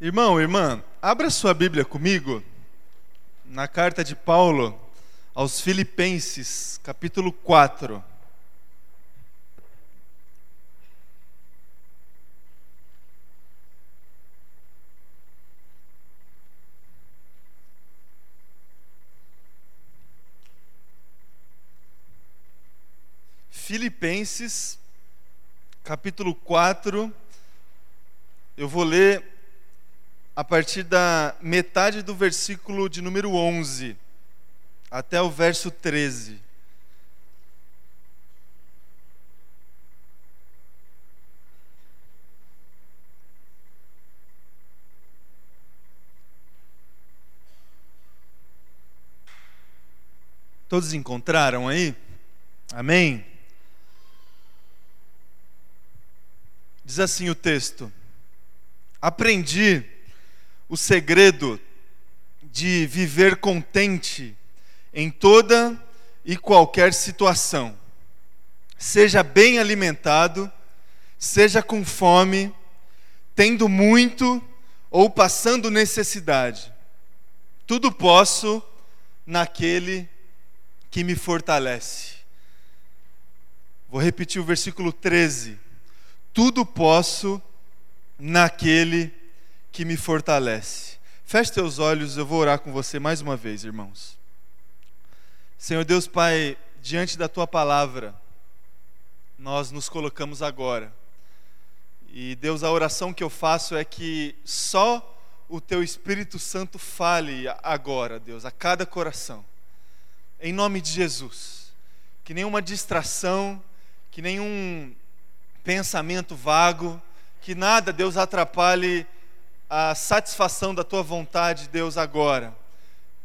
Irmão, irmã, abra sua Bíblia comigo na carta de Paulo aos Filipenses, capítulo 4. Filipenses, capítulo 4. Eu vou ler a partir da metade do versículo de número 11 até o verso 13. Todos encontraram aí? Amém? Diz assim o texto: Aprendi o segredo de viver contente em toda e qualquer situação. Seja bem alimentado, seja com fome, tendo muito ou passando necessidade. Tudo posso naquele que me fortalece. Vou repetir o versículo 13. Tudo posso naquele que me fortalece. Feche teus olhos, eu vou orar com você mais uma vez, irmãos. Senhor Deus Pai, diante da tua palavra, nós nos colocamos agora. E Deus, a oração que eu faço é que só o teu Espírito Santo fale agora, Deus, a cada coração. Em nome de Jesus. Que nenhuma distração, que nenhum pensamento vago, que nada, Deus, atrapalhe a satisfação da tua vontade, Deus, agora.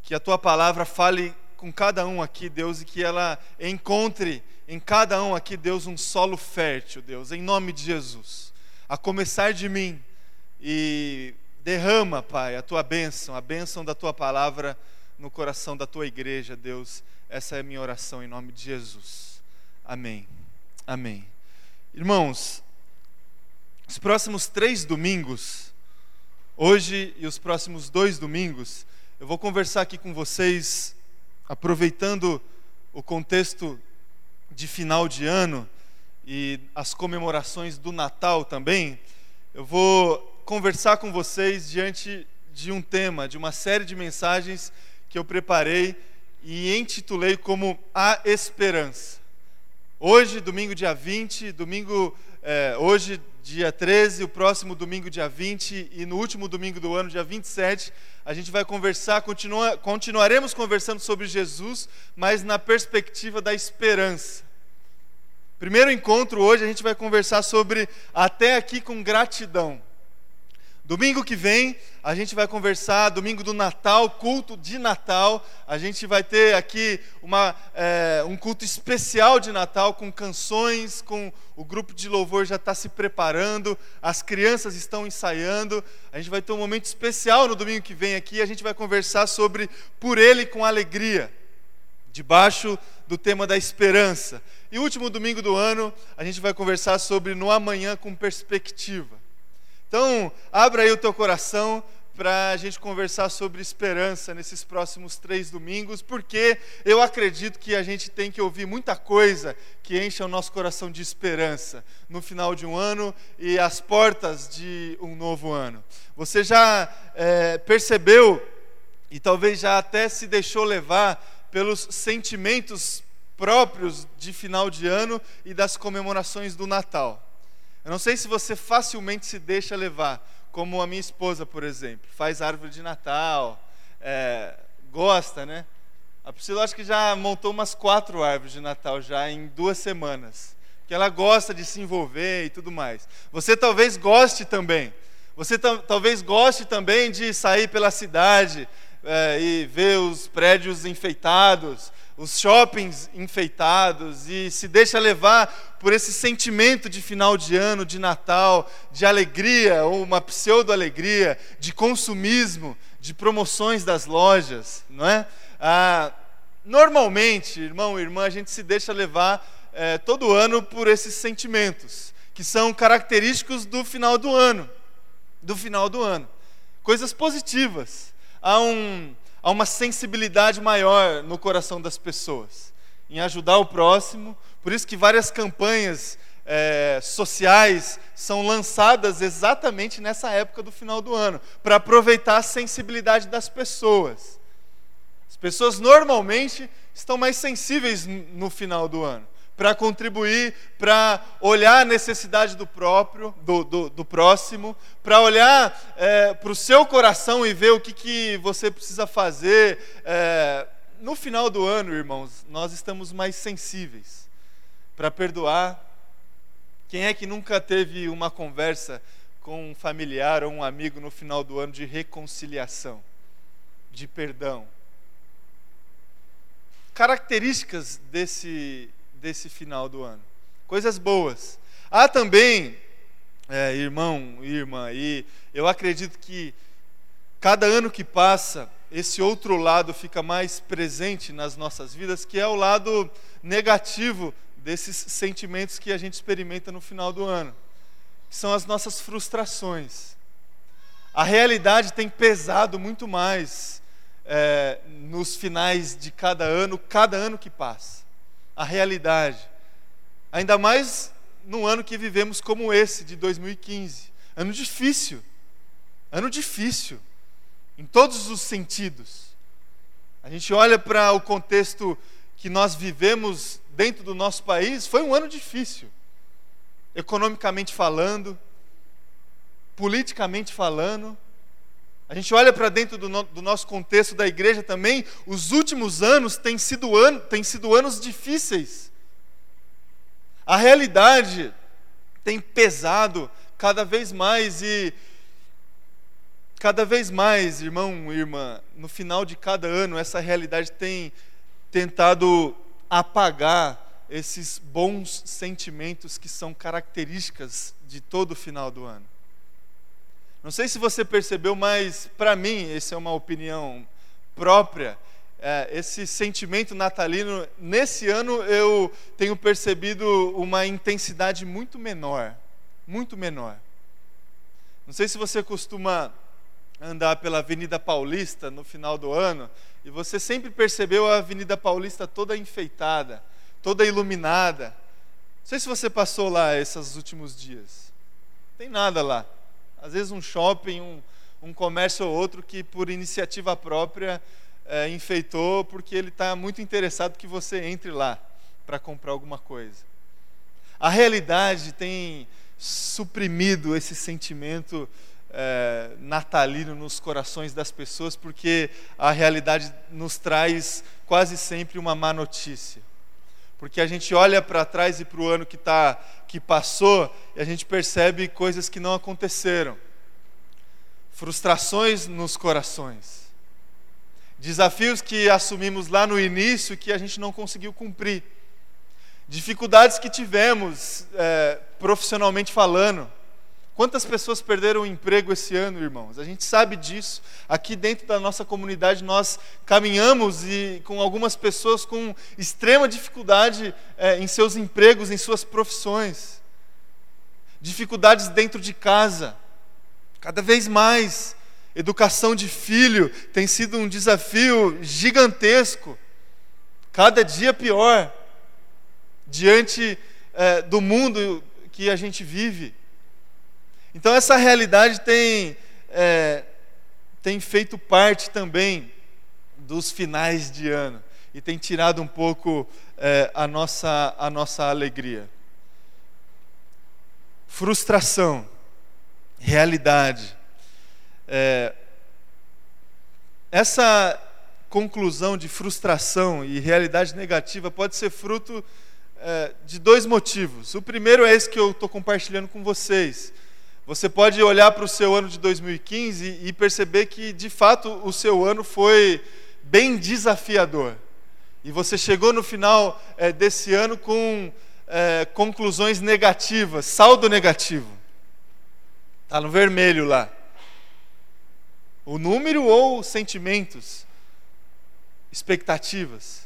Que a tua palavra fale com cada um aqui, Deus, e que ela encontre em cada um aqui, Deus, um solo fértil, Deus, em nome de Jesus. A começar de mim e derrama, Pai, a tua bênção, a bênção da tua palavra no coração da tua igreja, Deus. Essa é a minha oração em nome de Jesus. Amém. Amém. Irmãos, os próximos três domingos Hoje e os próximos dois domingos, eu vou conversar aqui com vocês, aproveitando o contexto de final de ano e as comemorações do Natal também. Eu vou conversar com vocês diante de um tema, de uma série de mensagens que eu preparei e intitulei como A Esperança. Hoje, domingo dia 20, domingo, é, hoje, dia 13, o próximo domingo, dia 20, e no último domingo do ano, dia 27, a gente vai conversar, continua, continuaremos conversando sobre Jesus, mas na perspectiva da esperança. Primeiro encontro hoje, a gente vai conversar sobre até aqui com gratidão. Domingo que vem, a gente vai conversar, domingo do Natal, culto de Natal. A gente vai ter aqui uma, é, um culto especial de Natal, com canções, com o grupo de louvor já está se preparando, as crianças estão ensaiando. A gente vai ter um momento especial no domingo que vem aqui. A gente vai conversar sobre Por Ele com Alegria, debaixo do tema da esperança. E último domingo do ano, a gente vai conversar sobre No Amanhã com Perspectiva. Então, abra aí o teu coração para a gente conversar sobre esperança nesses próximos três domingos, porque eu acredito que a gente tem que ouvir muita coisa que encha o nosso coração de esperança no final de um ano e as portas de um novo ano. Você já é, percebeu e talvez já até se deixou levar pelos sentimentos próprios de final de ano e das comemorações do Natal. Eu não sei se você facilmente se deixa levar, como a minha esposa, por exemplo, faz árvore de Natal, é, gosta, né? A Priscila acho que já montou umas quatro árvores de Natal já em duas semanas, que ela gosta de se envolver e tudo mais. Você talvez goste também. Você talvez goste também de sair pela cidade é, e ver os prédios enfeitados, os shoppings enfeitados e se deixa levar por esse sentimento de final de ano, de Natal, de alegria ou uma pseudo-alegria, de consumismo, de promoções das lojas, não é? Ah, normalmente, irmão e irmã, a gente se deixa levar é, todo ano por esses sentimentos que são característicos do final do ano, do final do ano. coisas positivas, há, um, há uma sensibilidade maior no coração das pessoas em ajudar o próximo. Por isso que várias campanhas é, sociais são lançadas exatamente nessa época do final do ano, para aproveitar a sensibilidade das pessoas. As pessoas normalmente estão mais sensíveis no final do ano para contribuir, para olhar a necessidade do próprio, do, do, do próximo, para olhar é, para o seu coração e ver o que, que você precisa fazer. É, no final do ano, irmãos, nós estamos mais sensíveis para perdoar. Quem é que nunca teve uma conversa com um familiar ou um amigo no final do ano de reconciliação, de perdão? Características desse desse final do ano. Coisas boas. Há também, é, irmão, irmã, e eu acredito que cada ano que passa, esse outro lado fica mais presente nas nossas vidas, que é o lado negativo desses sentimentos que a gente experimenta no final do ano, que são as nossas frustrações. A realidade tem pesado muito mais é, nos finais de cada ano, cada ano que passa a realidade. Ainda mais num ano que vivemos como esse, de 2015. Ano difícil. Ano difícil. Em todos os sentidos. A gente olha para o contexto que nós vivemos dentro do nosso país, foi um ano difícil. Economicamente falando, politicamente falando, a gente olha para dentro do, no, do, nosso contexto da igreja também, os últimos anos têm sido, an, têm sido anos difíceis. A realidade tem pesado cada vez mais e cada vez mais, irmão e irmã, no final de cada ano, essa realidade tem tentado apagar esses bons sentimentos que são características de todo o final do ano. Não sei se você percebeu, mas para mim, essa é uma opinião própria. É, esse sentimento natalino, nesse ano eu tenho percebido uma intensidade muito menor. Muito menor. Não sei se você costuma andar pela Avenida Paulista no final do ano e você sempre percebeu a Avenida Paulista toda enfeitada, toda iluminada. Não sei se você passou lá esses últimos dias. Não tem nada lá. Às vezes um shopping, um, um comércio ou outro que por iniciativa própria é, enfeitou porque ele está muito interessado que você entre lá para comprar alguma coisa. A realidade tem suprimido esse sentimento é, natalino nos corações das pessoas, porque a realidade nos traz quase sempre uma má notícia. Porque a gente olha para trás e para o ano que, tá, que passou e a gente percebe coisas que não aconteceram. Frustrações nos corações. Desafios que assumimos lá no início que a gente não conseguiu cumprir. Dificuldades que tivemos é, profissionalmente falando Quantas pessoas perderam o emprego esse ano, irmãos? A gente sabe disso. Aqui dentro da nossa comunidade nós caminhamos e com algumas pessoas com extrema dificuldade é, em seus empregos, em suas profissões. Dificuldades dentro de casa. Cada vez mais. Educação de filho tem sido um desafio gigantesco. Cada dia pior. Diante é, do mundo que a gente vive. Então, essa realidade tem, é, tem feito parte também dos finais de ano e tem tirado um pouco é, a, nossa, a nossa alegria. Frustração, realidade. É, essa conclusão de frustração e realidade negativa pode ser fruto é, de dois motivos. O primeiro é esse que eu estou compartilhando com vocês você pode olhar para o seu ano de 2015 e perceber que, de fato, o seu ano foi bem desafiador. E você chegou no final é, desse ano com é, conclusões negativas, saldo negativo. Está no vermelho lá. O número ou sentimentos, expectativas.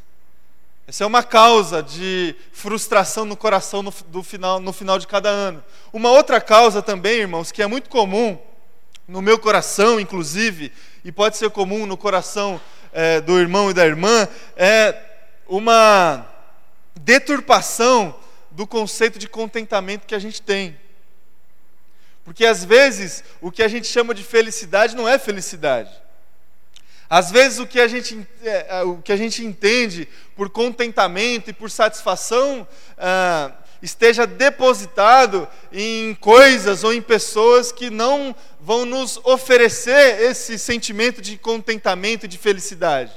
Essa é uma causa de frustração no coração no, do final, no final de cada ano. Uma outra causa também, irmãos, que é muito comum no meu coração, inclusive, e pode ser comum no coração é, do irmão e da irmã, é uma deturpação do conceito de contentamento que a gente tem. Porque às vezes o que a gente chama de felicidade não é felicidade. Às vezes o que a gente, é, é, o que a gente entende por contentamento e por satisfação ah, esteja depositado em coisas ou em pessoas que não vão nos oferecer esse sentimento de contentamento e de felicidade.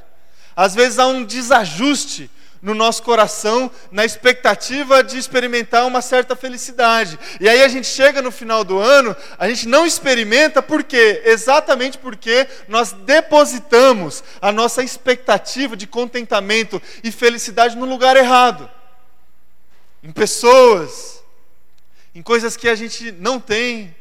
Às vezes há um desajuste no nosso coração, na expectativa de experimentar uma certa felicidade. E aí a gente chega no final do ano, a gente não experimenta, por quê? Exatamente porque nós depositamos a nossa expectativa de contentamento e felicidade no lugar errado em pessoas, em coisas que a gente não tem.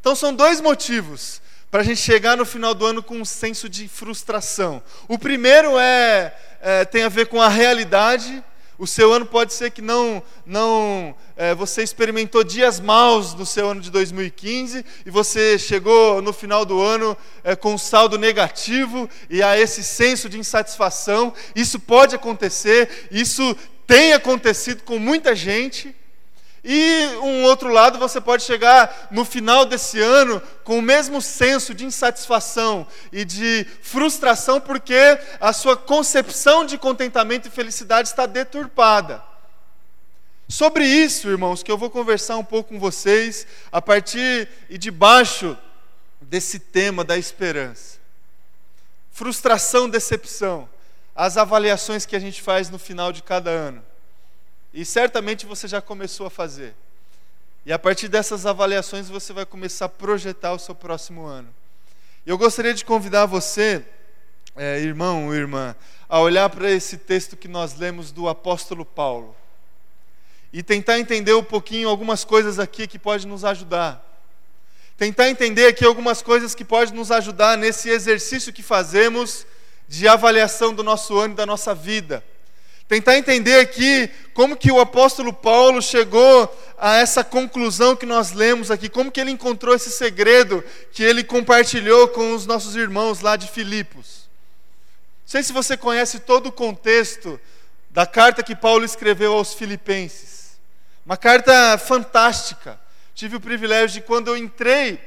Então são dois motivos para a gente chegar no final do ano com um senso de frustração. O primeiro é, é tem a ver com a realidade. O seu ano pode ser que não, não é, você experimentou dias maus no seu ano de 2015 e você chegou no final do ano é, com saldo negativo e há esse senso de insatisfação. Isso pode acontecer, isso tem acontecido com muita gente. E um outro lado, você pode chegar no final desse ano com o mesmo senso de insatisfação e de frustração, porque a sua concepção de contentamento e felicidade está deturpada. Sobre isso, irmãos, que eu vou conversar um pouco com vocês a partir e debaixo desse tema da esperança. Frustração, decepção, as avaliações que a gente faz no final de cada ano. E certamente você já começou a fazer. E a partir dessas avaliações você vai começar a projetar o seu próximo ano. Eu gostaria de convidar você, é, irmão ou irmã, a olhar para esse texto que nós lemos do apóstolo Paulo e tentar entender um pouquinho algumas coisas aqui que pode nos ajudar. Tentar entender aqui algumas coisas que podem nos ajudar nesse exercício que fazemos de avaliação do nosso ano e da nossa vida tentar entender aqui como que o apóstolo Paulo chegou a essa conclusão que nós lemos aqui, como que ele encontrou esse segredo que ele compartilhou com os nossos irmãos lá de Filipos. Não sei se você conhece todo o contexto da carta que Paulo escreveu aos filipenses. Uma carta fantástica. Tive o privilégio de quando eu entrei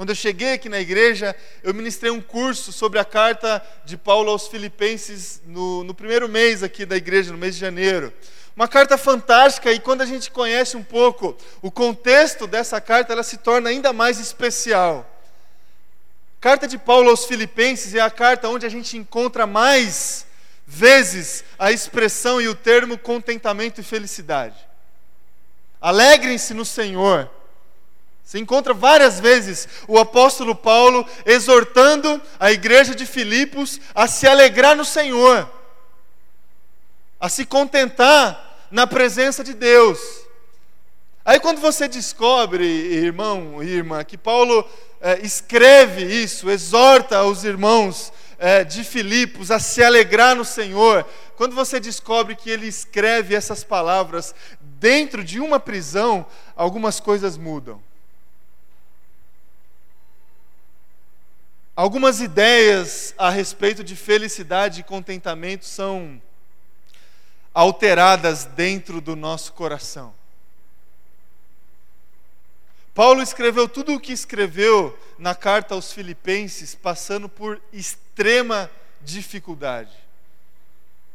quando eu cheguei aqui na igreja, eu ministrei um curso sobre a carta de Paulo aos Filipenses no, no primeiro mês aqui da igreja, no mês de janeiro. Uma carta fantástica, e quando a gente conhece um pouco o contexto dessa carta, ela se torna ainda mais especial. Carta de Paulo aos Filipenses é a carta onde a gente encontra mais vezes a expressão e o termo contentamento e felicidade. Alegrem-se no Senhor. Você encontra várias vezes o apóstolo Paulo exortando a igreja de Filipos a se alegrar no Senhor, a se contentar na presença de Deus. Aí quando você descobre, irmão e irmã, que Paulo é, escreve isso, exorta os irmãos é, de Filipos a se alegrar no Senhor, quando você descobre que ele escreve essas palavras dentro de uma prisão, algumas coisas mudam. Algumas ideias a respeito de felicidade e contentamento são alteradas dentro do nosso coração. Paulo escreveu tudo o que escreveu na carta aos Filipenses, passando por extrema dificuldade.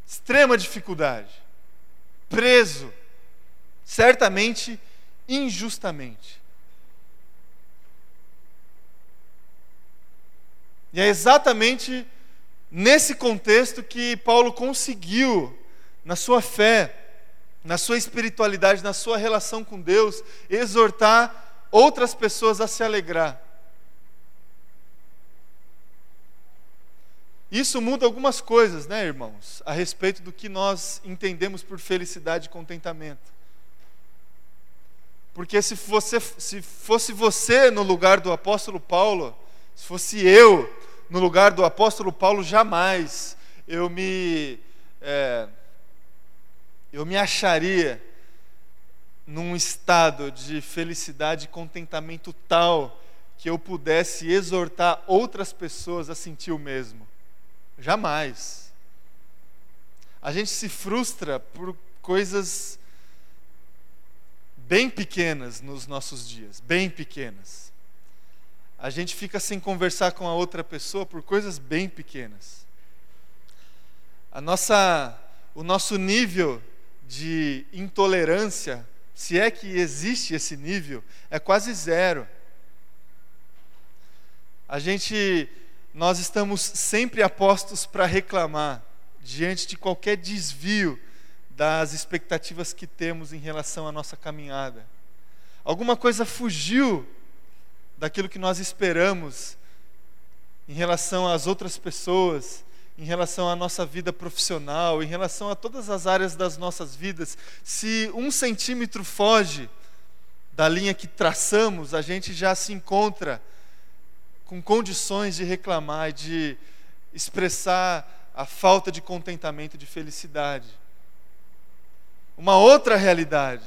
Extrema dificuldade. Preso, certamente injustamente. E é exatamente nesse contexto que Paulo conseguiu, na sua fé, na sua espiritualidade, na sua relação com Deus, exortar outras pessoas a se alegrar. Isso muda algumas coisas, né, irmãos, a respeito do que nós entendemos por felicidade e contentamento. Porque se, você, se fosse você no lugar do apóstolo Paulo, se fosse eu no lugar do apóstolo Paulo, jamais eu me, é, eu me acharia num estado de felicidade e contentamento tal que eu pudesse exortar outras pessoas a sentir o mesmo. Jamais. A gente se frustra por coisas bem pequenas nos nossos dias, bem pequenas. A gente fica sem conversar com a outra pessoa por coisas bem pequenas. A nossa, o nosso nível de intolerância, se é que existe esse nível, é quase zero. A gente, nós estamos sempre apostos para reclamar diante de qualquer desvio das expectativas que temos em relação à nossa caminhada. Alguma coisa fugiu daquilo que nós esperamos em relação às outras pessoas, em relação à nossa vida profissional, em relação a todas as áreas das nossas vidas. Se um centímetro foge da linha que traçamos, a gente já se encontra com condições de reclamar de expressar a falta de contentamento de felicidade. Uma outra realidade,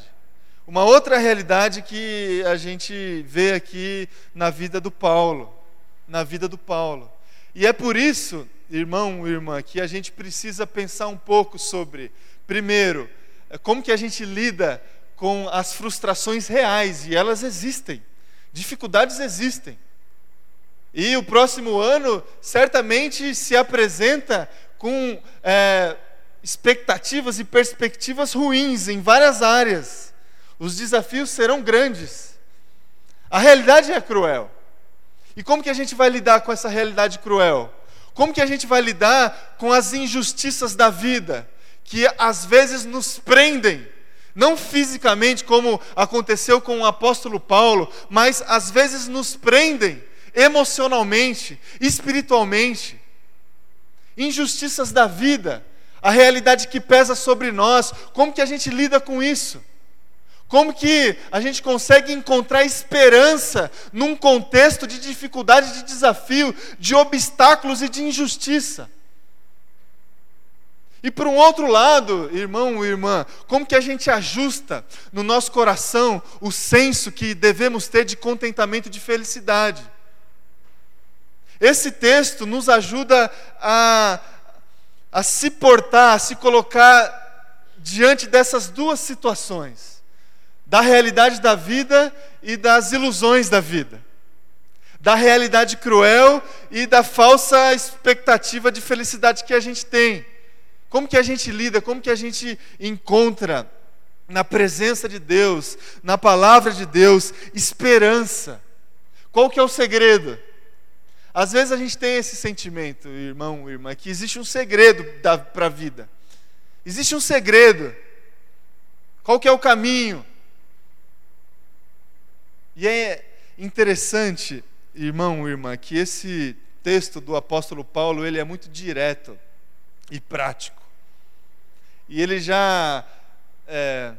uma outra realidade que a gente vê aqui na vida do Paulo, na vida do Paulo. E é por isso, irmão e irmã, que a gente precisa pensar um pouco sobre, primeiro, como que a gente lida com as frustrações reais, e elas existem. Dificuldades existem. E o próximo ano certamente se apresenta com é, expectativas e perspectivas ruins em várias áreas. Os desafios serão grandes. A realidade é cruel. E como que a gente vai lidar com essa realidade cruel? Como que a gente vai lidar com as injustiças da vida, que às vezes nos prendem, não fisicamente como aconteceu com o apóstolo Paulo, mas às vezes nos prendem emocionalmente, espiritualmente. Injustiças da vida, a realidade que pesa sobre nós, como que a gente lida com isso? Como que a gente consegue encontrar esperança num contexto de dificuldade, de desafio, de obstáculos e de injustiça? E por um outro lado, irmão e irmã, como que a gente ajusta no nosso coração o senso que devemos ter de contentamento e de felicidade? Esse texto nos ajuda a, a se portar, a se colocar diante dessas duas situações: da realidade da vida e das ilusões da vida, da realidade cruel e da falsa expectativa de felicidade que a gente tem. Como que a gente lida, como que a gente encontra na presença de Deus, na palavra de Deus, esperança? Qual que é o segredo? Às vezes a gente tem esse sentimento, irmão, irmã, que existe um segredo para a vida. Existe um segredo. Qual que é o caminho? E é interessante, irmão, irmã, que esse texto do apóstolo Paulo, ele é muito direto e prático. E ele já é,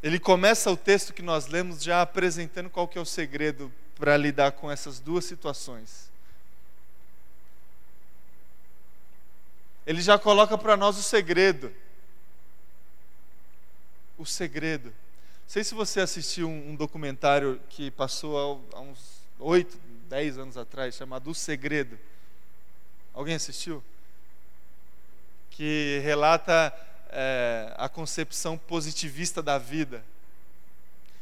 ele começa o texto que nós lemos já apresentando qual que é o segredo para lidar com essas duas situações. Ele já coloca para nós o segredo. O segredo. Sei se você assistiu um, um documentário que passou há, há uns oito, dez anos atrás, chamado O Segredo. Alguém assistiu? Que relata é, a concepção positivista da vida.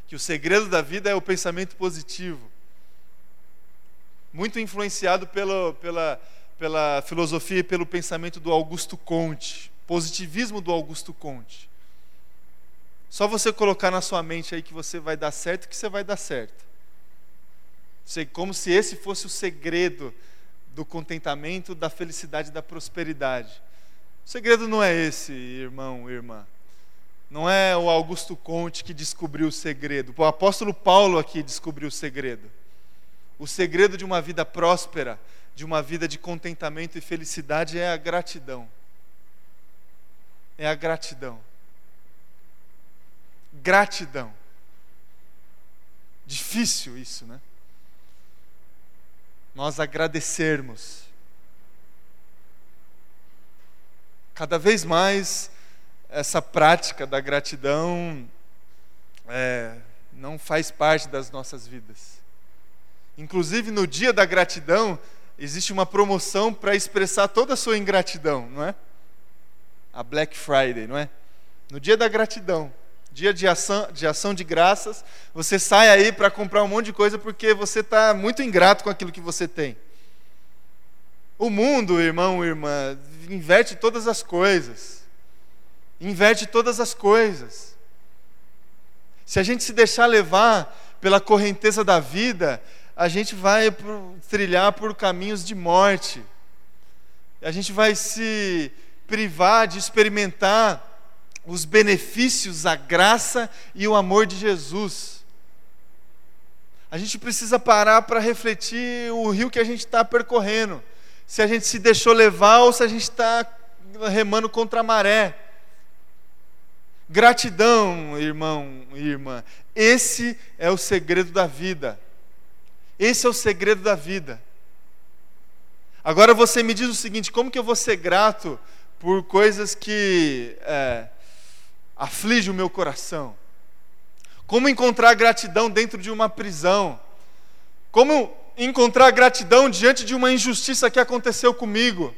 Que o segredo da vida é o pensamento positivo. Muito influenciado pelo, pela pela filosofia e pelo pensamento do Augusto Conte, positivismo do Augusto Conte. Só você colocar na sua mente aí que você vai dar certo, que você vai dar certo. Como se esse fosse o segredo do contentamento, da felicidade, da prosperidade. O segredo não é esse, irmão, irmã. Não é o Augusto Conte que descobriu o segredo. O apóstolo Paulo aqui descobriu o segredo. O segredo de uma vida próspera de uma vida de contentamento e felicidade é a gratidão. É a gratidão. Gratidão. Difícil isso, né? Nós agradecermos. Cada vez mais essa prática da gratidão é, não faz parte das nossas vidas. Inclusive no dia da gratidão, existe uma promoção para expressar toda a sua ingratidão, não é? A Black Friday, não é? No dia da gratidão, dia de ação de, ação de graças, você sai aí para comprar um monte de coisa porque você está muito ingrato com aquilo que você tem. O mundo, irmão, irmã, inverte todas as coisas. Inverte todas as coisas. Se a gente se deixar levar pela correnteza da vida, a gente vai trilhar por caminhos de morte. A gente vai se privar de experimentar os benefícios, a graça e o amor de Jesus. A gente precisa parar para refletir o rio que a gente está percorrendo. Se a gente se deixou levar ou se a gente está remando contra a maré. Gratidão, irmão e irmã. Esse é o segredo da vida. Esse é o segredo da vida. Agora você me diz o seguinte: como que eu vou ser grato por coisas que é, afligem o meu coração? Como encontrar gratidão dentro de uma prisão? Como encontrar gratidão diante de uma injustiça que aconteceu comigo?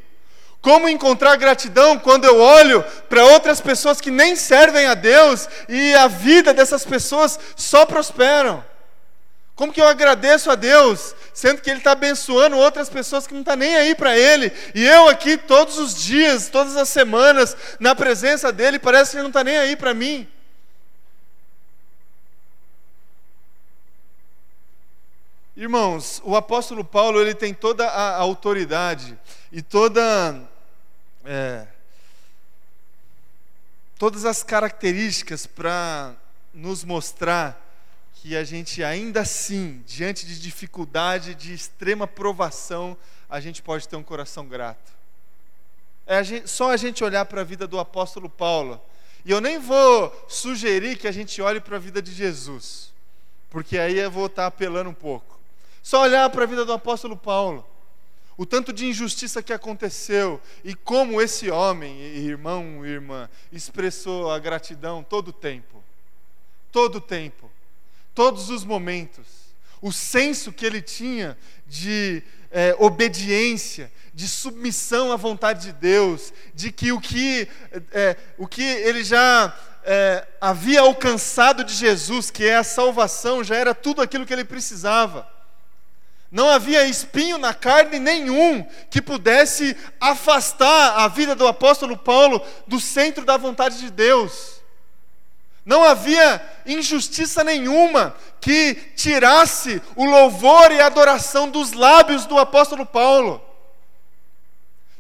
Como encontrar gratidão quando eu olho para outras pessoas que nem servem a Deus e a vida dessas pessoas só prosperam? Como que eu agradeço a Deus, sendo que Ele está abençoando outras pessoas que não estão tá nem aí para Ele, e eu aqui todos os dias, todas as semanas, na presença dEle, parece que Ele não está nem aí para mim. Irmãos, o apóstolo Paulo ele tem toda a autoridade e toda é, todas as características para nos mostrar que a gente ainda assim, diante de dificuldade, de extrema provação, a gente pode ter um coração grato. É a gente, só a gente olhar para a vida do apóstolo Paulo. E eu nem vou sugerir que a gente olhe para a vida de Jesus, porque aí eu vou estar apelando um pouco. Só olhar para a vida do apóstolo Paulo. O tanto de injustiça que aconteceu e como esse homem, irmão, irmã, expressou a gratidão todo o tempo. Todo o tempo todos os momentos. O senso que ele tinha de é, obediência, de submissão à vontade de Deus, de que o que, é, o que ele já é, havia alcançado de Jesus, que é a salvação, já era tudo aquilo que ele precisava. Não havia espinho na carne nenhum que pudesse afastar a vida do apóstolo Paulo do centro da vontade de Deus. Não havia injustiça nenhuma que tirasse o louvor e a adoração dos lábios do apóstolo Paulo.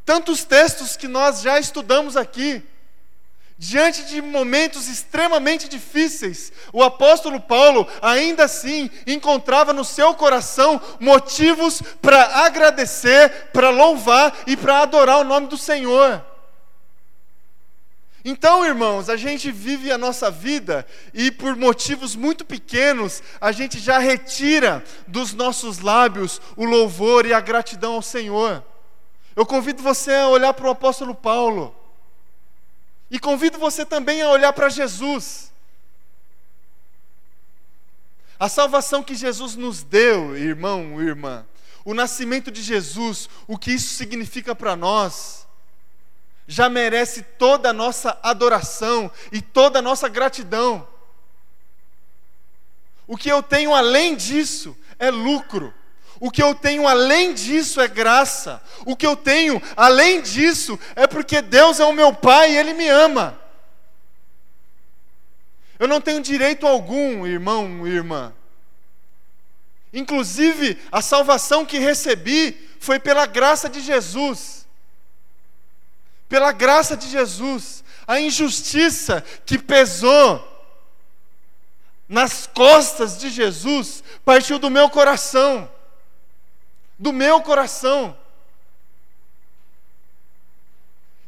Tantos textos que nós já estudamos aqui. Diante de momentos extremamente difíceis, o apóstolo Paulo, ainda assim, encontrava no seu coração motivos para agradecer, para louvar e para adorar o nome do Senhor. Então, irmãos, a gente vive a nossa vida e por motivos muito pequenos, a gente já retira dos nossos lábios o louvor e a gratidão ao Senhor. Eu convido você a olhar para o apóstolo Paulo. E convido você também a olhar para Jesus. A salvação que Jesus nos deu, irmão, irmã, o nascimento de Jesus, o que isso significa para nós já merece toda a nossa adoração e toda a nossa gratidão. O que eu tenho além disso é lucro. O que eu tenho além disso é graça. O que eu tenho além disso é porque Deus é o meu Pai e Ele me ama. Eu não tenho direito algum, irmão, irmã. Inclusive, a salvação que recebi foi pela graça de Jesus pela graça de Jesus, a injustiça que pesou nas costas de Jesus partiu do meu coração. Do meu coração.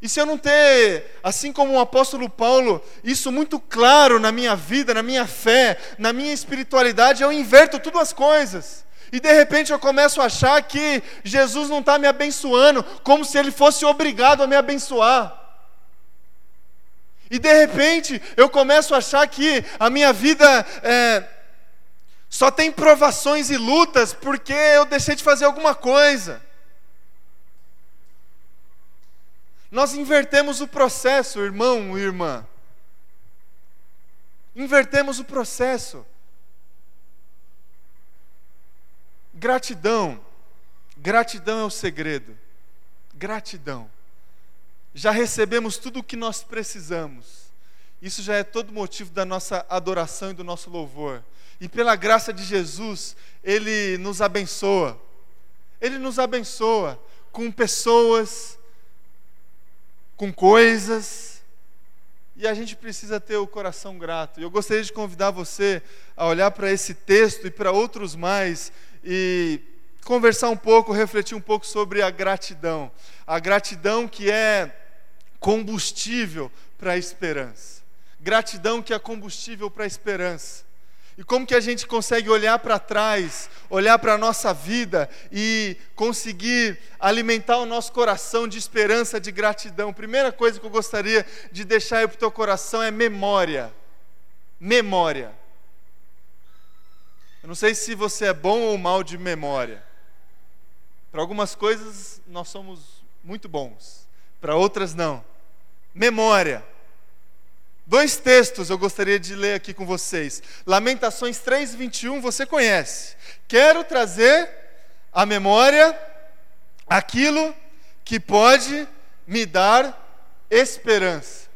E se eu não ter, assim como o apóstolo Paulo, isso muito claro na minha vida, na minha fé, na minha espiritualidade, eu inverto todas as coisas. E de repente eu começo a achar que Jesus não está me abençoando, como se ele fosse obrigado a me abençoar. E de repente eu começo a achar que a minha vida é, Só tem provações e lutas porque eu deixei de fazer alguma coisa. Nós invertemos o processo, irmão irmã. Invertemos o processo. Gratidão. Gratidão é o segredo. Gratidão. Já recebemos tudo o que nós precisamos. Isso já é todo motivo da nossa adoração e do nosso louvor. E pela graça de Jesus, Ele nos abençoa. Ele nos abençoa com pessoas, com coisas, e a gente precisa ter o coração grato. E eu gostaria de convidar você a olhar para esse texto e para outros mais e conversar um pouco, refletir um pouco sobre a gratidão. A gratidão que é combustível para a esperança. Gratidão que é combustível para a esperança. E como que a gente consegue olhar para trás, olhar para a nossa vida e conseguir alimentar o nosso coração de esperança, de gratidão? Primeira coisa que eu gostaria de deixar aí para o teu coração é memória. Memória. Eu não sei se você é bom ou mal de memória. Para algumas coisas nós somos muito bons, para outras não. Memória. Dois textos eu gostaria de ler aqui com vocês. Lamentações 3:21, você conhece. Quero trazer à memória aquilo que pode me dar esperança.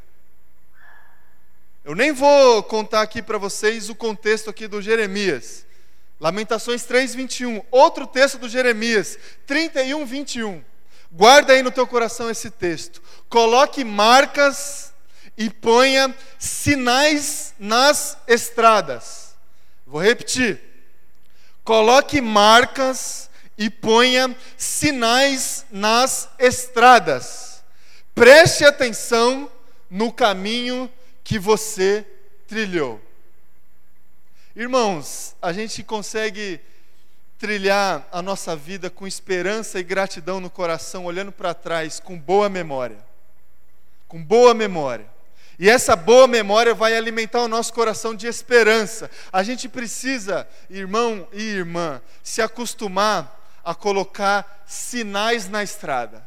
Eu nem vou contar aqui para vocês o contexto aqui do Jeremias. Lamentações 3:21, outro texto do Jeremias, 31:21. Guarda aí no teu coração esse texto. Coloque marcas e ponha sinais nas estradas. Vou repetir. Coloque marcas e ponha sinais nas estradas. Preste atenção no caminho que você trilhou. Irmãos, a gente consegue trilhar a nossa vida com esperança e gratidão no coração, olhando para trás com boa memória. Com boa memória. E essa boa memória vai alimentar o nosso coração de esperança. A gente precisa, irmão e irmã, se acostumar a colocar sinais na estrada.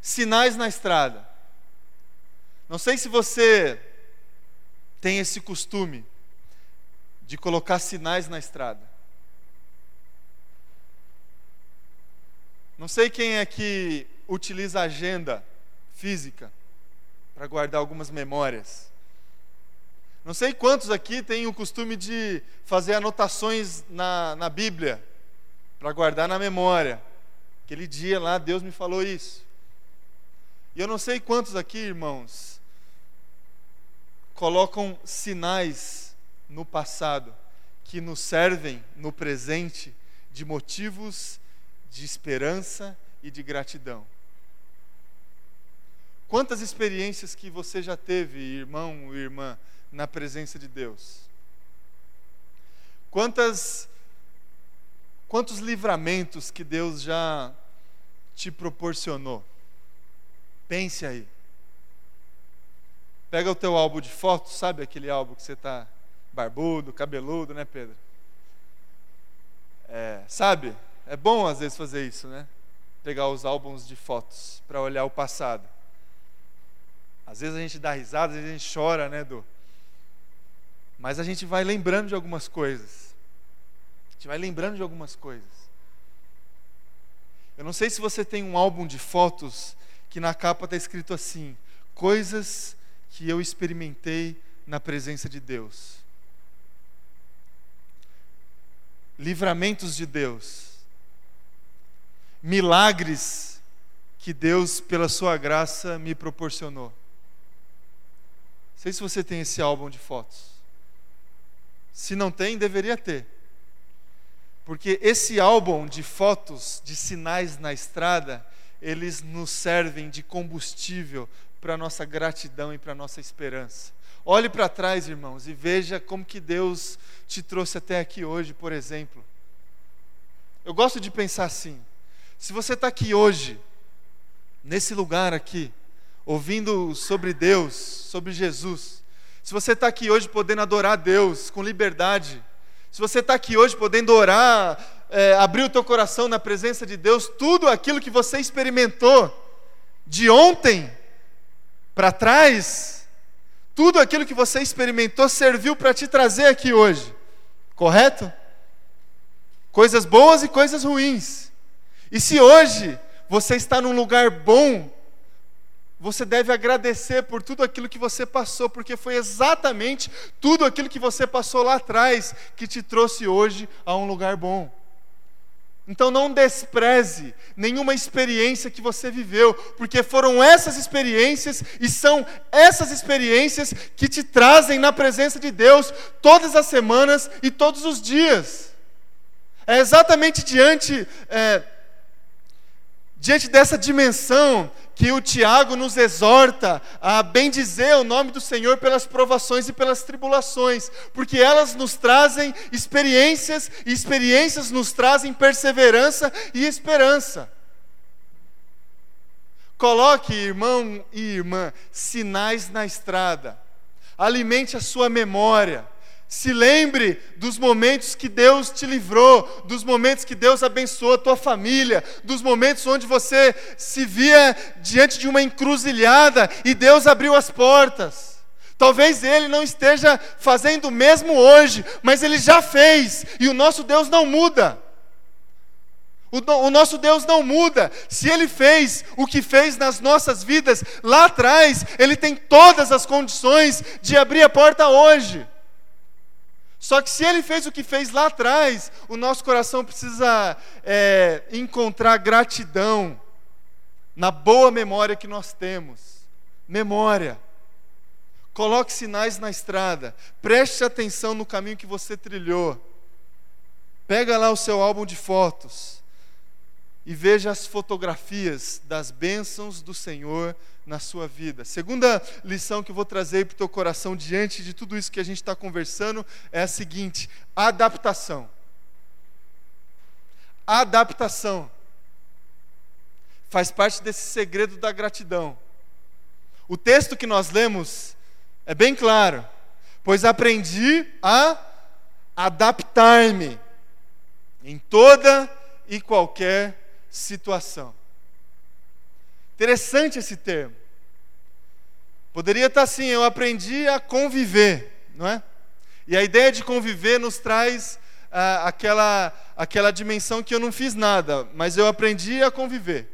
Sinais na estrada. Não sei se você tem esse costume de colocar sinais na estrada. Não sei quem é que utiliza agenda física para guardar algumas memórias. Não sei quantos aqui têm o costume de fazer anotações na, na Bíblia, para guardar na memória. Aquele dia lá, Deus me falou isso. E eu não sei quantos aqui, irmãos, colocam sinais no passado que nos servem no presente de motivos de esperança e de gratidão. Quantas experiências que você já teve, irmão e irmã, na presença de Deus? Quantas quantos livramentos que Deus já te proporcionou? Pense aí. Pega o teu álbum de fotos, sabe aquele álbum que você está barbudo, cabeludo, né, Pedro? É, sabe? É bom às vezes fazer isso, né? Pegar os álbuns de fotos para olhar o passado. Às vezes a gente dá risada, às vezes a gente chora, né, do. Mas a gente vai lembrando de algumas coisas. A gente vai lembrando de algumas coisas. Eu não sei se você tem um álbum de fotos que na capa está escrito assim: coisas que eu experimentei na presença de Deus. Livramentos de Deus. Milagres que Deus, pela sua graça, me proporcionou sei se você tem esse álbum de fotos. Se não tem, deveria ter. Porque esse álbum de fotos, de sinais na estrada, eles nos servem de combustível para a nossa gratidão e para a nossa esperança. Olhe para trás, irmãos, e veja como que Deus te trouxe até aqui hoje, por exemplo. Eu gosto de pensar assim: se você está aqui hoje, nesse lugar aqui, ouvindo sobre Deus, sobre Jesus, Se você está aqui hoje podendo adorar Deus com liberdade, se você está aqui hoje podendo orar, é, abrir o teu coração na presença de Deus, tudo aquilo que você experimentou de ontem para trás, tudo aquilo que você experimentou serviu para te trazer aqui hoje, correto? Coisas boas e coisas ruins. E se hoje você está num lugar bom, você deve agradecer por tudo aquilo que você passou, porque foi exatamente tudo aquilo que você passou lá atrás que te trouxe hoje a um lugar bom. Então não despreze nenhuma experiência que você viveu, porque foram essas experiências e são essas experiências que te trazem na presença de Deus todas as semanas e todos os dias. É exatamente diante. É, diante dessa dimensão que o Tiago nos exorta a bendizer o nome do Senhor pelas provações e pelas tribulações, porque elas nos trazem experiências e experiências nos trazem perseverança e esperança. Coloque, irmão e irmã, sinais na estrada. Alimente a sua memória se lembre dos momentos que Deus te livrou, dos momentos que Deus abençoou a tua família, dos momentos onde você se via diante de uma encruzilhada e Deus abriu as portas. Talvez Ele não esteja fazendo o mesmo hoje, mas Ele já fez, e o nosso Deus não muda. O, o, nosso Deus não muda. Se Ele fez o que fez nas nossas vidas lá atrás, Ele tem todas as condições de abrir a porta hoje. Só que se ele fez o que fez lá atrás, o nosso coração precisa é, encontrar gratidão na boa memória que nós temos. Memória. Coloque sinais na estrada. Preste atenção no caminho que você trilhou. Pega lá o seu álbum de fotos e veja as fotografias das bênçãos do Senhor na sua vida. Segunda lição que eu vou trazer para o teu coração diante de tudo isso que a gente está conversando é a seguinte: adaptação. Adaptação faz parte desse segredo da gratidão. O texto que nós lemos é bem claro, pois aprendi a adaptar-me em toda e qualquer situação. Interessante esse termo. Poderia estar assim, eu aprendi a conviver, não é? E a ideia de conviver nos traz ah, aquela, aquela dimensão que eu não fiz nada, mas eu aprendi a conviver.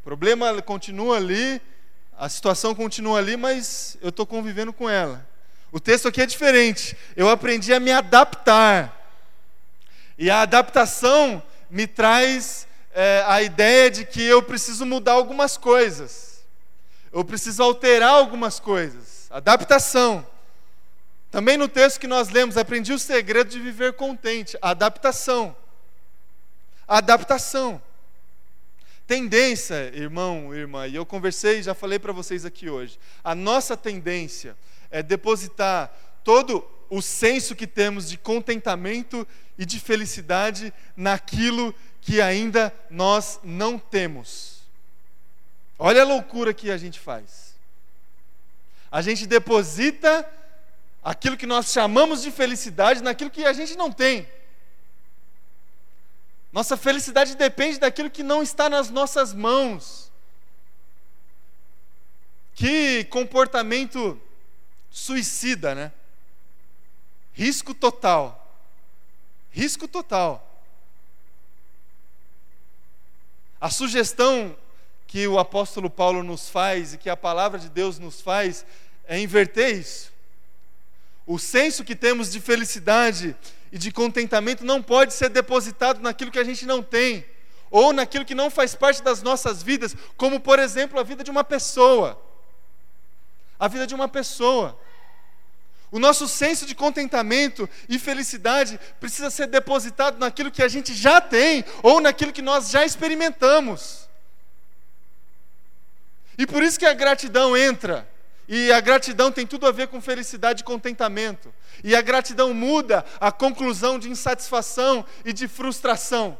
O problema continua ali, a situação continua ali, mas eu estou convivendo com ela. O texto aqui é diferente. Eu aprendi a me adaptar. E a adaptação me traz é, a ideia de que eu preciso mudar algumas coisas eu preciso alterar algumas coisas. Adaptação. Também no texto que nós lemos, aprendi o segredo de viver contente. Adaptação. Adaptação. Tendência, irmão, irmã, e eu conversei, já falei para vocês aqui hoje. A nossa tendência é depositar todo o senso que temos de contentamento e de felicidade naquilo que ainda nós não temos. Olha a loucura que a gente faz. A gente deposita aquilo que nós chamamos de felicidade naquilo que a gente não tem. Nossa felicidade depende daquilo que não está nas nossas mãos. Que comportamento suicida, né? Risco total. Risco total. A sugestão que o apóstolo Paulo nos faz e que a palavra de Deus nos faz é inverter isso. O senso que temos de felicidade e de contentamento não pode ser depositado naquilo que a gente não tem, ou naquilo que não faz parte das nossas vidas, como por exemplo a vida de uma pessoa. A vida de uma pessoa. O nosso senso de contentamento e felicidade precisa ser depositado naquilo que a gente já tem ou naquilo que nós já experimentamos. E por isso que a gratidão entra. E a gratidão tem tudo a ver com felicidade e contentamento. E a gratidão muda a conclusão de insatisfação e de frustração.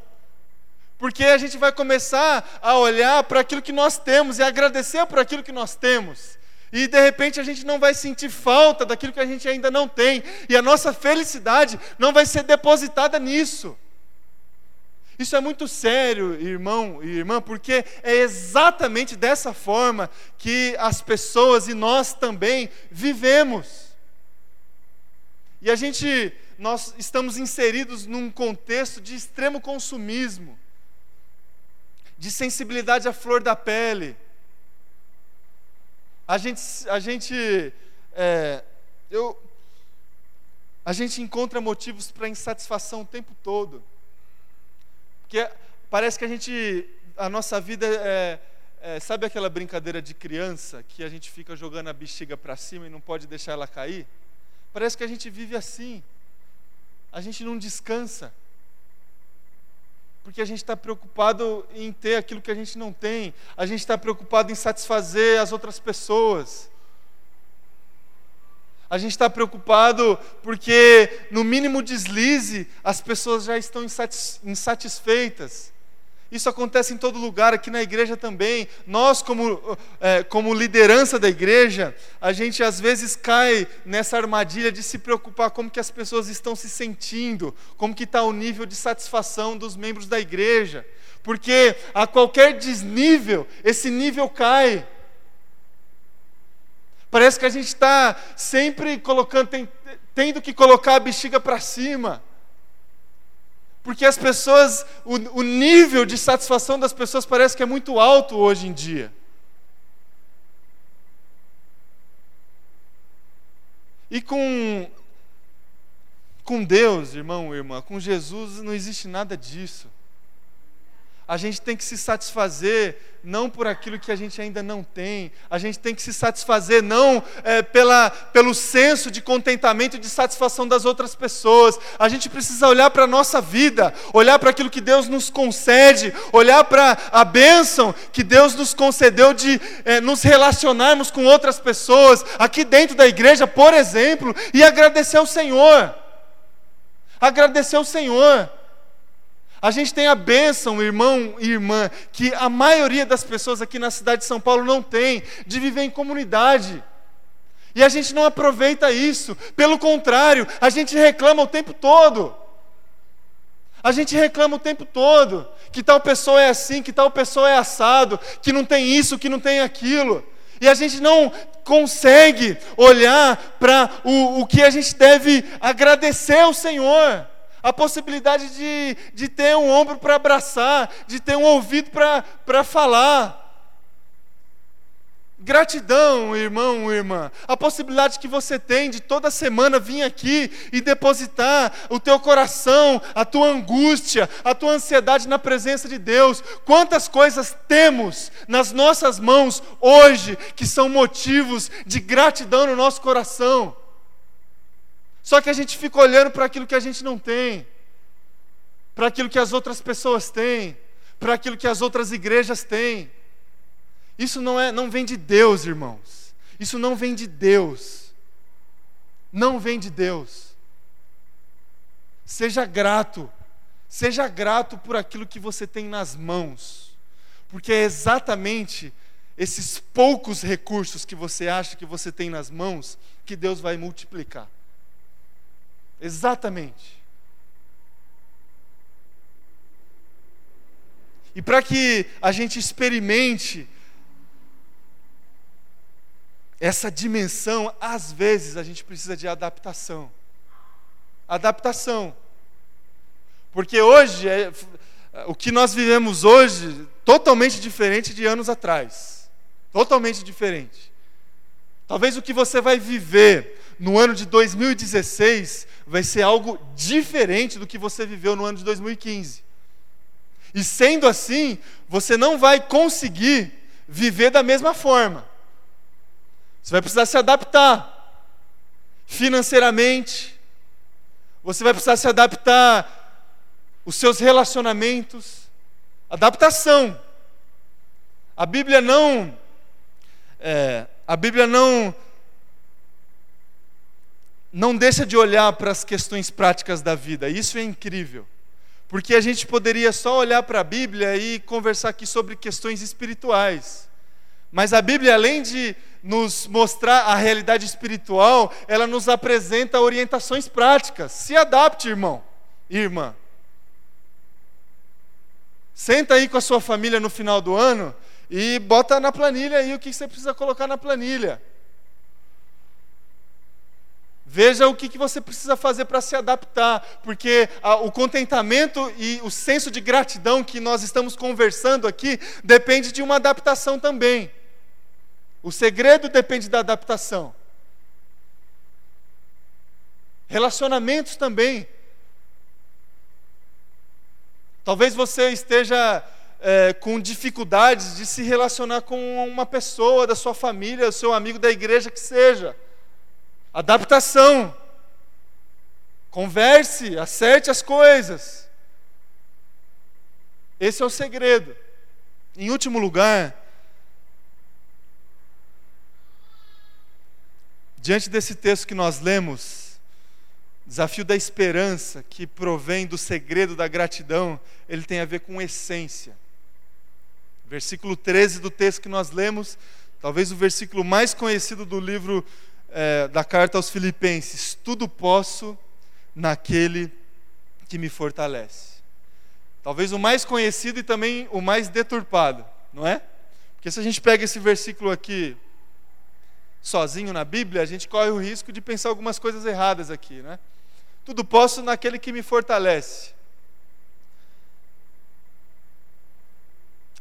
Porque a gente vai começar a olhar para aquilo que nós temos e agradecer por aquilo que nós temos. E de repente a gente não vai sentir falta daquilo que a gente ainda não tem, e a nossa felicidade não vai ser depositada nisso. Isso é muito sério, irmão e irmã, porque é exatamente dessa forma que as pessoas e nós também vivemos. E a gente, nós estamos inseridos num contexto de extremo consumismo, de sensibilidade à flor da pele. A gente, a gente, é, eu, a gente encontra motivos para insatisfação o tempo todo. Porque parece que a gente, a nossa vida é, é, sabe aquela brincadeira de criança que a gente fica jogando a bexiga para cima e não pode deixar ela cair? Parece que a gente vive assim. A gente não descansa. Porque a gente está preocupado em ter aquilo que a gente não tem. A gente está preocupado em satisfazer as outras pessoas. A gente está preocupado porque, no mínimo deslize, as pessoas já estão insatisfeitas. Isso acontece em todo lugar, aqui na igreja também. Nós, como, é, como liderança da igreja, a gente às vezes cai nessa armadilha de se preocupar como que as pessoas estão se sentindo, como que está o nível de satisfação dos membros da igreja. Porque a qualquer desnível, esse nível cai. Parece que a gente está sempre colocando, tem, tendo que colocar a bexiga para cima. Porque as pessoas, o, o nível de satisfação das pessoas parece que é muito alto hoje em dia. E com, com Deus, irmão, irmã, com Jesus não existe nada disso. A gente tem que se satisfazer não por aquilo que a gente ainda não tem, a gente tem que se satisfazer não é, pela, pelo senso de contentamento e de satisfação das outras pessoas. A gente precisa olhar para a nossa vida, olhar para aquilo que Deus nos concede, olhar para a bênção que Deus nos concedeu de é, nos relacionarmos com outras pessoas, aqui dentro da igreja, por exemplo, e agradecer ao Senhor. Agradecer ao Senhor. A gente tem a bênção, irmão e irmã, que a maioria das pessoas aqui na cidade de São Paulo não tem, de viver em comunidade. E a gente não aproveita isso. Pelo contrário, a gente reclama o tempo todo. A gente reclama o tempo todo que tal pessoa é assim, que tal pessoa é assado, que não tem isso, que não tem aquilo. E a gente não consegue olhar para o, o que a gente deve agradecer ao Senhor a possibilidade de, de ter um ombro para abraçar, de ter um ouvido para falar. Gratidão, irmão, irmã. A possibilidade que você tem de toda semana vir aqui e depositar o teu coração, a tua angústia, a tua ansiedade na presença de Deus. Quantas coisas temos nas nossas mãos hoje que são motivos de gratidão no nosso coração. Só que a gente fica olhando para aquilo que a gente não tem, para aquilo que as outras pessoas têm, para aquilo que as outras igrejas têm. Isso não é, não vem de Deus, irmãos. Isso não vem de Deus. Não vem de Deus. Seja grato. Seja grato por aquilo que você tem nas mãos. Porque é exatamente esses poucos recursos que você acha que você tem nas mãos que Deus vai multiplicar. Exatamente. E para que a gente experimente essa dimensão, às vezes a gente precisa de adaptação. Adaptação. Porque hoje, é, o que nós vivemos hoje, totalmente diferente de anos atrás. Totalmente diferente. Talvez o que você vai viver no ano de 2016 vai ser algo diferente do que você viveu no ano de 2015. E sendo assim, você não vai conseguir viver da mesma forma. Você vai precisar se adaptar financeiramente, você vai precisar se adaptar os seus relacionamentos, adaptação. A Bíblia não, é, a Bíblia não não deixa de olhar para as questões práticas da vida. Isso é incrível. Porque a gente poderia só olhar para a Bíblia e conversar aqui sobre questões espirituais. Mas a Bíblia, além de nos mostrar a realidade espiritual, ela nos apresenta orientações práticas. Se adapte, irmão, irmã. Senta aí com a sua família no final do ano e bota na planilha aí o que você precisa colocar na planilha. Veja o que, que você precisa fazer para se adaptar, porque a, o contentamento e o senso de gratidão que nós estamos conversando aqui depende de uma adaptação também. O segredo depende da adaptação. Relacionamentos também. Talvez você esteja é, com dificuldades de se relacionar com uma pessoa da sua família, seu amigo da igreja que seja. Adaptação. Converse, acerte as coisas. Esse é o segredo. Em último lugar, diante desse texto que nós lemos, desafio da esperança que provém do segredo da gratidão, ele tem a ver com essência. Versículo 13 do texto que nós lemos, talvez o versículo mais conhecido do livro é, da carta aos Filipenses: Tudo posso naquele que me fortalece. Talvez o mais conhecido e também o mais deturpado, não é? Porque se a gente pega esse versículo aqui sozinho na Bíblia, a gente corre o risco de pensar algumas coisas erradas aqui, né? Tudo posso naquele que me fortalece.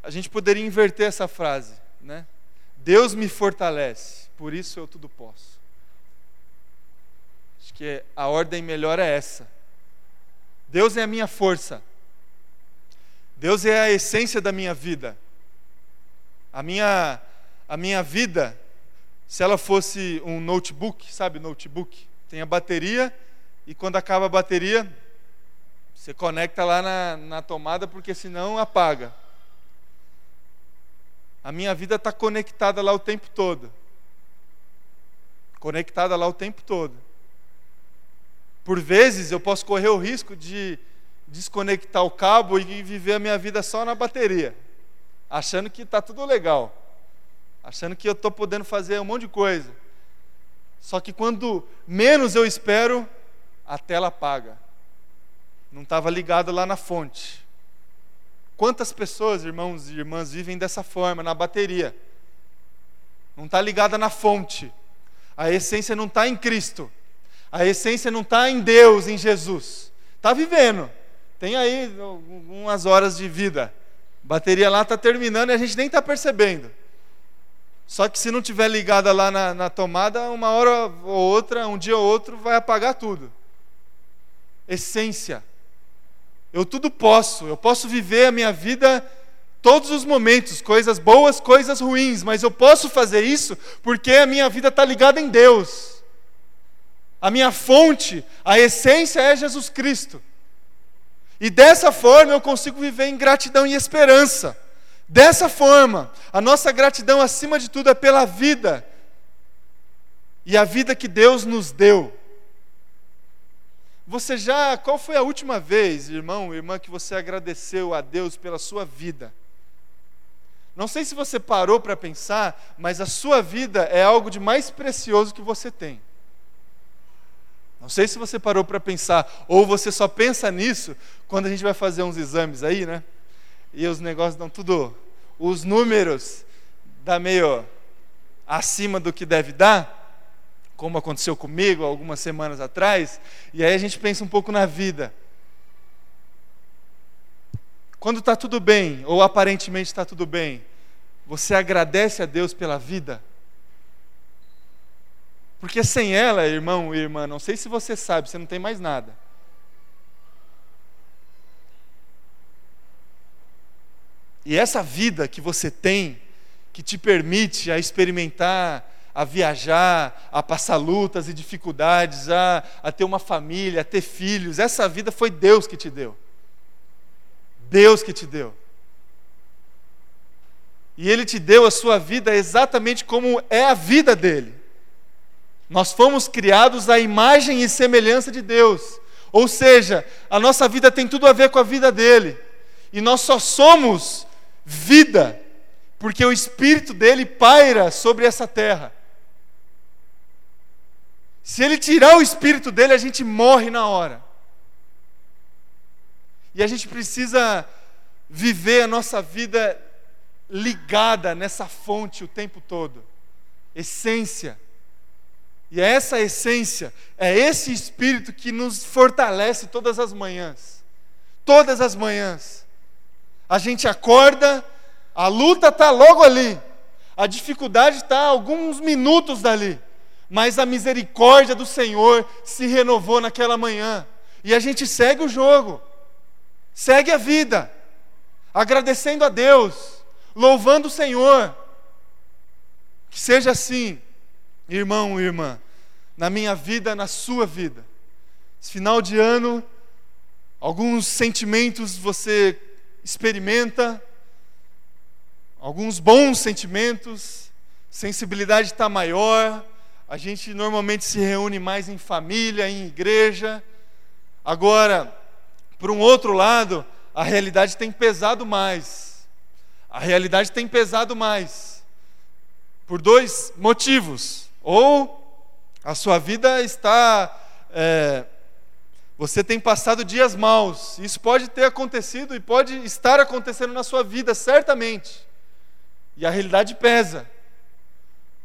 A gente poderia inverter essa frase, né? Deus me fortalece, por isso eu tudo posso. Acho que a ordem melhor é essa. Deus é a minha força. Deus é a essência da minha vida. A minha, a minha vida, se ela fosse um notebook, sabe, notebook, tem a bateria e quando acaba a bateria, você conecta lá na, na tomada porque senão apaga. A minha vida está conectada lá o tempo todo. Conectada lá o tempo todo. Por vezes eu posso correr o risco de desconectar o cabo e viver a minha vida só na bateria, achando que está tudo legal, achando que eu estou podendo fazer um monte de coisa. Só que quando menos eu espero, a tela apaga. Não estava ligado lá na fonte. Quantas pessoas, irmãos e irmãs, vivem dessa forma, na bateria? Não está ligada na fonte. A essência não está em Cristo. A essência não está em Deus, em Jesus. Está vivendo. Tem aí umas horas de vida. Bateria lá está terminando e a gente nem está percebendo. Só que se não tiver ligada lá na, na, tomada, uma hora ou outra, um dia ou outro, vai apagar tudo. Essência. Eu tudo posso. Eu posso viver a minha vida todos os momentos, coisas boas, coisas ruins, mas eu posso fazer isso porque a minha vida está ligada em Deus a minha fonte, a essência é Jesus Cristo. E dessa forma eu consigo viver em gratidão e esperança. Dessa forma, a nossa gratidão acima de tudo é pela vida e a vida que Deus nos deu. Você já, qual foi a última vez, irmão, irmã, que você agradeceu a Deus pela sua vida? Não sei se você parou para pensar, mas a sua vida é algo de mais precioso que você tem. Não sei se você parou para pensar, ou você só pensa nisso quando a gente vai fazer uns exames aí, né? E os negócios dão tudo, os números dá meio acima do que deve dar, como aconteceu comigo algumas semanas atrás, e aí a gente pensa um pouco na vida. Quando está tudo bem, ou aparentemente está tudo bem, você agradece a Deus pela vida? Porque sem ela, irmão e irmã, não sei se você sabe, você não tem mais nada. E essa vida que você tem, que te permite a experimentar, a viajar, a passar lutas e dificuldades, a, a ter uma família, a ter filhos, essa vida foi Deus que te deu. Deus que te deu. E Ele te deu a sua vida exatamente como é a vida dele. Nós fomos criados à imagem e semelhança de Deus. Ou seja, a nossa vida tem tudo a ver com a vida dele. E nós só somos vida porque o espírito dele paira sobre essa terra. Se ele tirar o espírito dele, a gente morre na hora. E a gente precisa viver a nossa vida ligada nessa fonte o tempo todo essência. E é essa essência, é esse espírito que nos fortalece todas as manhãs. Todas as manhãs. A gente acorda, a luta está logo ali, a dificuldade está alguns minutos dali, mas a misericórdia do Senhor se renovou naquela manhã, e a gente segue o jogo, segue a vida, agradecendo a Deus, louvando o Senhor. Que seja assim, irmão e irmã, na minha vida, na sua vida. Esse final de ano, alguns sentimentos você experimenta, alguns bons sentimentos, sensibilidade está maior, a gente normalmente se reúne mais em família, em igreja. Agora, por um outro lado, a realidade tem pesado mais. A realidade tem pesado mais. Por dois motivos. Ou a sua vida está. É, você tem passado dias maus. Isso pode ter acontecido e pode estar acontecendo na sua vida, certamente. E a realidade pesa.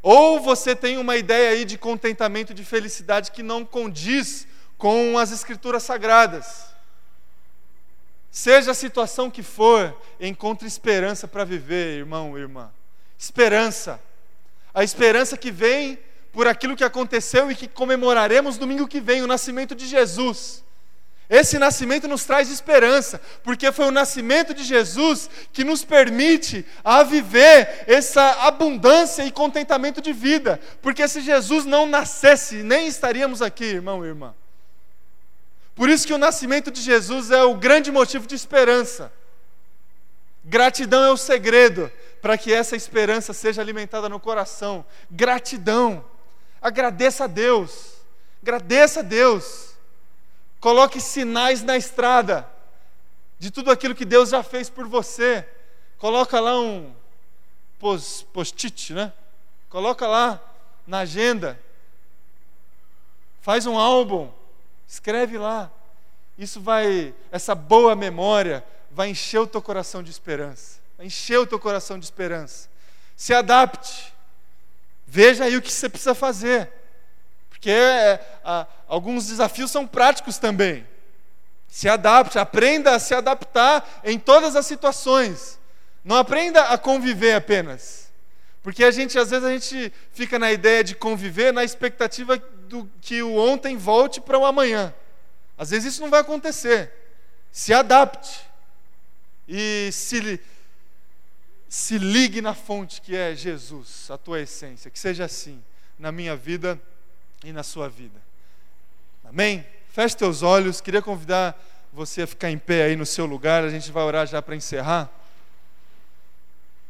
Ou você tem uma ideia aí de contentamento, de felicidade que não condiz com as Escrituras Sagradas. Seja a situação que for, encontre esperança para viver, irmão, irmã. Esperança. A esperança que vem por aquilo que aconteceu e que comemoraremos domingo que vem, o nascimento de Jesus. Esse nascimento nos traz esperança, porque foi o nascimento de Jesus que nos permite a viver essa abundância e contentamento de vida. Porque se Jesus não nascesse, nem estaríamos aqui, irmão e irmã. Por isso que o nascimento de Jesus é o grande motivo de esperança. Gratidão é o segredo para que essa esperança seja alimentada no coração. Gratidão. Agradeça a Deus. Agradeça a Deus. Coloque sinais na estrada de tudo aquilo que Deus já fez por você. Coloca lá um post-it, né? Coloca lá na agenda. Faz um álbum. Escreve lá. Isso vai, essa boa memória vai encher o teu coração de esperança. Vai encher o teu coração de esperança. Se adapte. Veja aí o que você precisa fazer. Porque é, a, alguns desafios são práticos também. Se adapte, aprenda a se adaptar em todas as situações. Não aprenda a conviver apenas. Porque a gente, às vezes, a gente fica na ideia de conviver na expectativa do que o ontem volte para o amanhã. Às vezes isso não vai acontecer. Se adapte. E se se ligue na fonte que é Jesus, a tua essência. Que seja assim na minha vida e na sua vida. Amém? Feche teus olhos. Queria convidar você a ficar em pé aí no seu lugar. A gente vai orar já para encerrar.